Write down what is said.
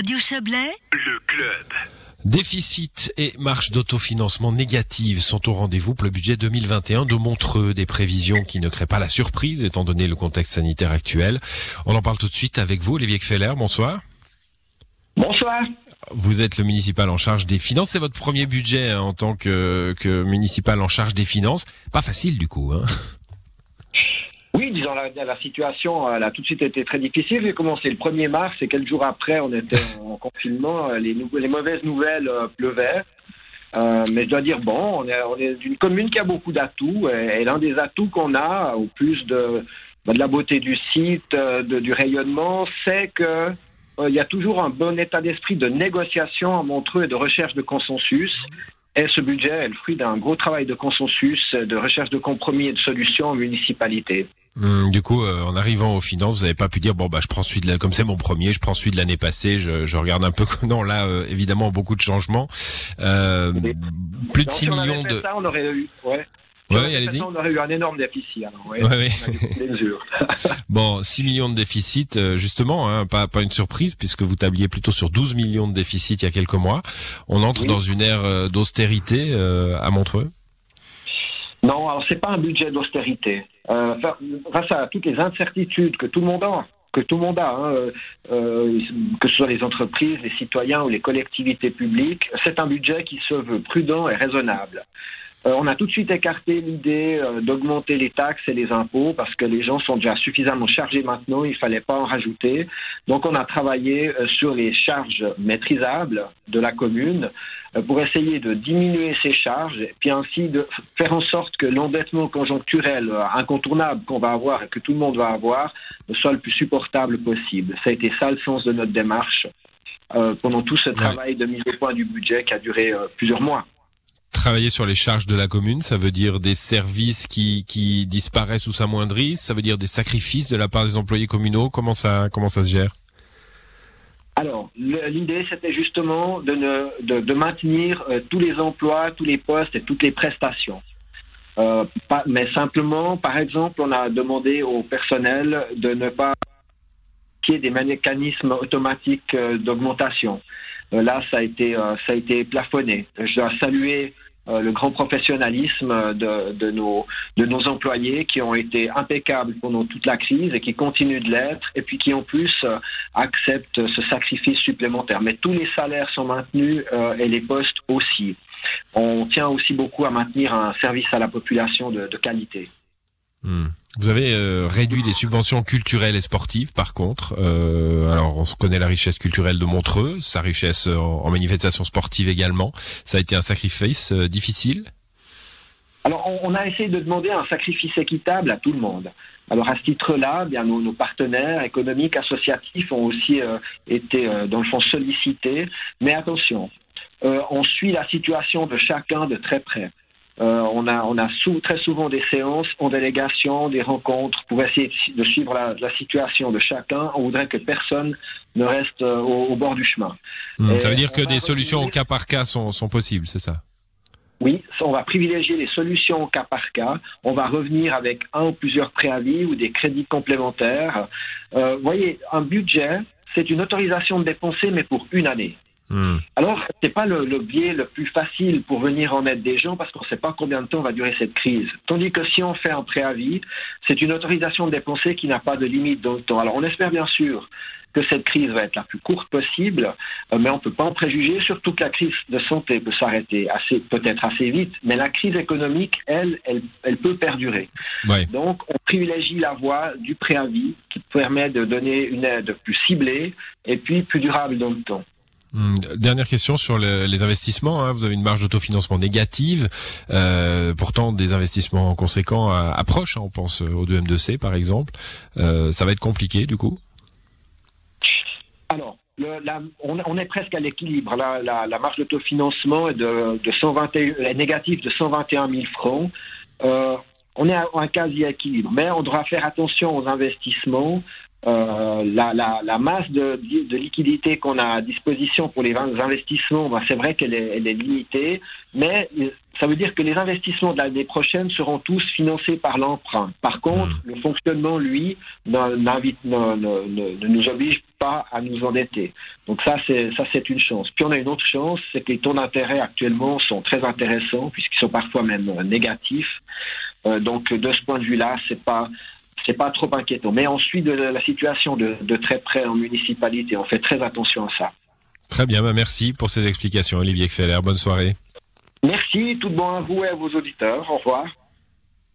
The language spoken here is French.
Radio Chablais, le club. Déficit et marge d'autofinancement négative sont au rendez-vous pour le budget 2021 de Montreux, des prévisions qui ne créent pas la surprise étant donné le contexte sanitaire actuel. On en parle tout de suite avec vous, Olivier Kfeller, bonsoir. Bonsoir. Vous êtes le municipal en charge des finances, c'est votre premier budget hein, en tant que, que municipal en charge des finances. Pas facile du coup. Hein la, la situation elle a tout de suite été très difficile. J'ai commencé le 1er mars et quelques jours après, on était en confinement. Les, les mauvaises nouvelles euh, pleuvaient. Euh, mais je dois dire, bon, on est, on est d'une commune qui a beaucoup d'atouts. Et, l'un des atouts qu'on a, au plus de, bah, de la beauté du site, euh, de, du rayonnement, c'est que il y a toujours un bon état d'esprit de négociation à Montreux et de recherche de consensus. Et ce budget est le fruit d'un gros travail de consensus, de recherche de compromis et de solutions en municipalité. Hum, du coup, euh, en arrivant aux finances, vous n'avez pas pu dire bon bah je prends celui de la, comme c'est mon premier, je prends celui de l'année passée, je, je, regarde un peu. Non, là euh, évidemment beaucoup de changements. Euh, plus de 6 si millions de. Ça, on aurait eu, ouais. Ouais, allez-y. On aurait eu un énorme déficit. Alors, ouais, ouais, bon, 6 millions de déficit, euh, justement, hein, pas, pas une surprise, puisque vous tabliez plutôt sur 12 millions de déficit il y a quelques mois. On entre Oui. dans une ère d'austérité euh, à Montreux Non, alors c'est pas un budget d'austérité. Euh, fa- face à toutes les incertitudes que tout le monde a, que tout le monde a, hein, euh, euh, que ce soit les entreprises, les citoyens ou les collectivités publiques, c'est un budget qui se veut prudent et raisonnable. Euh, on a tout de suite écarté l'idée euh, d'augmenter les taxes et les impôts parce que les gens sont déjà suffisamment chargés maintenant, il fallait pas en rajouter. Donc on a travaillé euh, sur les charges maîtrisables de la commune pour essayer de diminuer ces charges et puis ainsi de faire en sorte que l'endettement conjoncturel incontournable qu'on va avoir et que tout le monde va avoir ne soit le plus supportable possible. Ça a été ça le sens de notre démarche pendant tout ce travail de mise au point du budget qui a duré plusieurs mois. Travailler sur les charges de la commune, ça veut dire des services qui, qui disparaissent ou s'amoindrissent, ça veut dire des sacrifices de la part des employés communaux. Comment ça, comment ça se gère? Alors, l'idée, c'était justement de, de, maintenir euh, tous les emplois, tous les postes et toutes les prestations. Euh, mais simplement, par exemple, on a demandé au personnel de ne pas qu'il y ait des mécanismes automatiques euh, d'augmentation. Là, ça a été, ça a été plafonné. Je dois saluer euh, le grand professionnalisme de, nos, employés qui ont été impeccables pendant toute la crise et qui continuent de l'être, et puis qui en plus euh, acceptent ce sacrifice supplémentaire. Mais tous les salaires sont maintenus euh, et les postes aussi. On tient aussi beaucoup à maintenir un service à la population de, de qualité. Hmm. Vous avez euh, réduit les subventions culturelles et sportives, par contre. Euh, alors, on connaît la richesse culturelle de Montreux, sa richesse en, en manifestations sportives également. Ça a été un sacrifice euh, difficile? Alors, on, on a essayé de demander un sacrifice équitable à tout le monde. Alors, à ce titre-là, bien nos, nos partenaires économiques, associatifs ont aussi euh, été, euh, dans le fond, sollicités. Mais attention, euh, on suit la situation de chacun de très près. Euh, on a, on a sou- très souvent des séances en délégation, des rencontres pour essayer de, su- de suivre la, la situation de chacun. On voudrait que personne ne reste euh, au, au bord du chemin. Et Ça veut dire que des solutions au cas par cas sont, sont possibles, c'est ça? Oui, on va privilégier les solutions au cas par cas. On va revenir avec un ou plusieurs préavis ou des crédits complémentaires. Euh, vous voyez, un budget, c'est une autorisation de dépenser, mais pour une année. Hmm. Alors, c'est pas le, le biais le plus facile pour venir en aide des gens parce qu'on ne sait pas combien de temps va durer cette crise. Tandis que si on fait un préavis, c'est une autorisation de dépenser qui n'a pas de limite dans le temps. Alors, on espère bien sûr que cette crise va être la plus courte possible, euh, mais on ne peut pas en préjuger, surtout que la crise de santé peut s'arrêter assez, peut-être assez vite, mais la crise économique, elle, elle, elle peut perdurer. Ouais. Donc, on privilégie la voie du préavis qui permet de donner une aide plus ciblée et puis plus durable dans le temps. Hmm. Dernière question sur le- les investissements. hein. Vous avez une marge d'autofinancement négative. Euh, pourtant, des investissements conséquents à- approchent. hein. On pense au 2M2C, par exemple. Euh, ça va être compliqué, du coup? Alors, on, est presque à l'équilibre. La, marge d'autofinancement est, de, de 121, est négative de 121 000 francs. Euh, on est à un quasi-équilibre, mais on devra faire attention aux investissements. Euh, la, la, la masse de, de liquidité qu'on a à disposition pour les investissements, ben, c'est vrai qu'elle est, elle est limitée, mais ça veut dire que les investissements de l'année prochaine seront tous financés par l'emprunt. Par contre, hmm. le fonctionnement, lui, ne, ne, nous oblige pas à nous endetter. Donc ça, c'est ça, c'est une chance. Puis on a une autre chance, c'est que les taux d'intérêt actuellement sont très intéressants puisqu'ils sont parfois même négatifs. Euh, donc de ce point de vue-là, c'est pas c'est pas trop inquiétant. Mais on suit de la situation de, de très près en municipalité. On fait très attention à ça. Très bien, bah, merci pour ces explications, Olivier Kfeller. Bonne soirée. Merci, tout bon à vous et à vos auditeurs. Au revoir.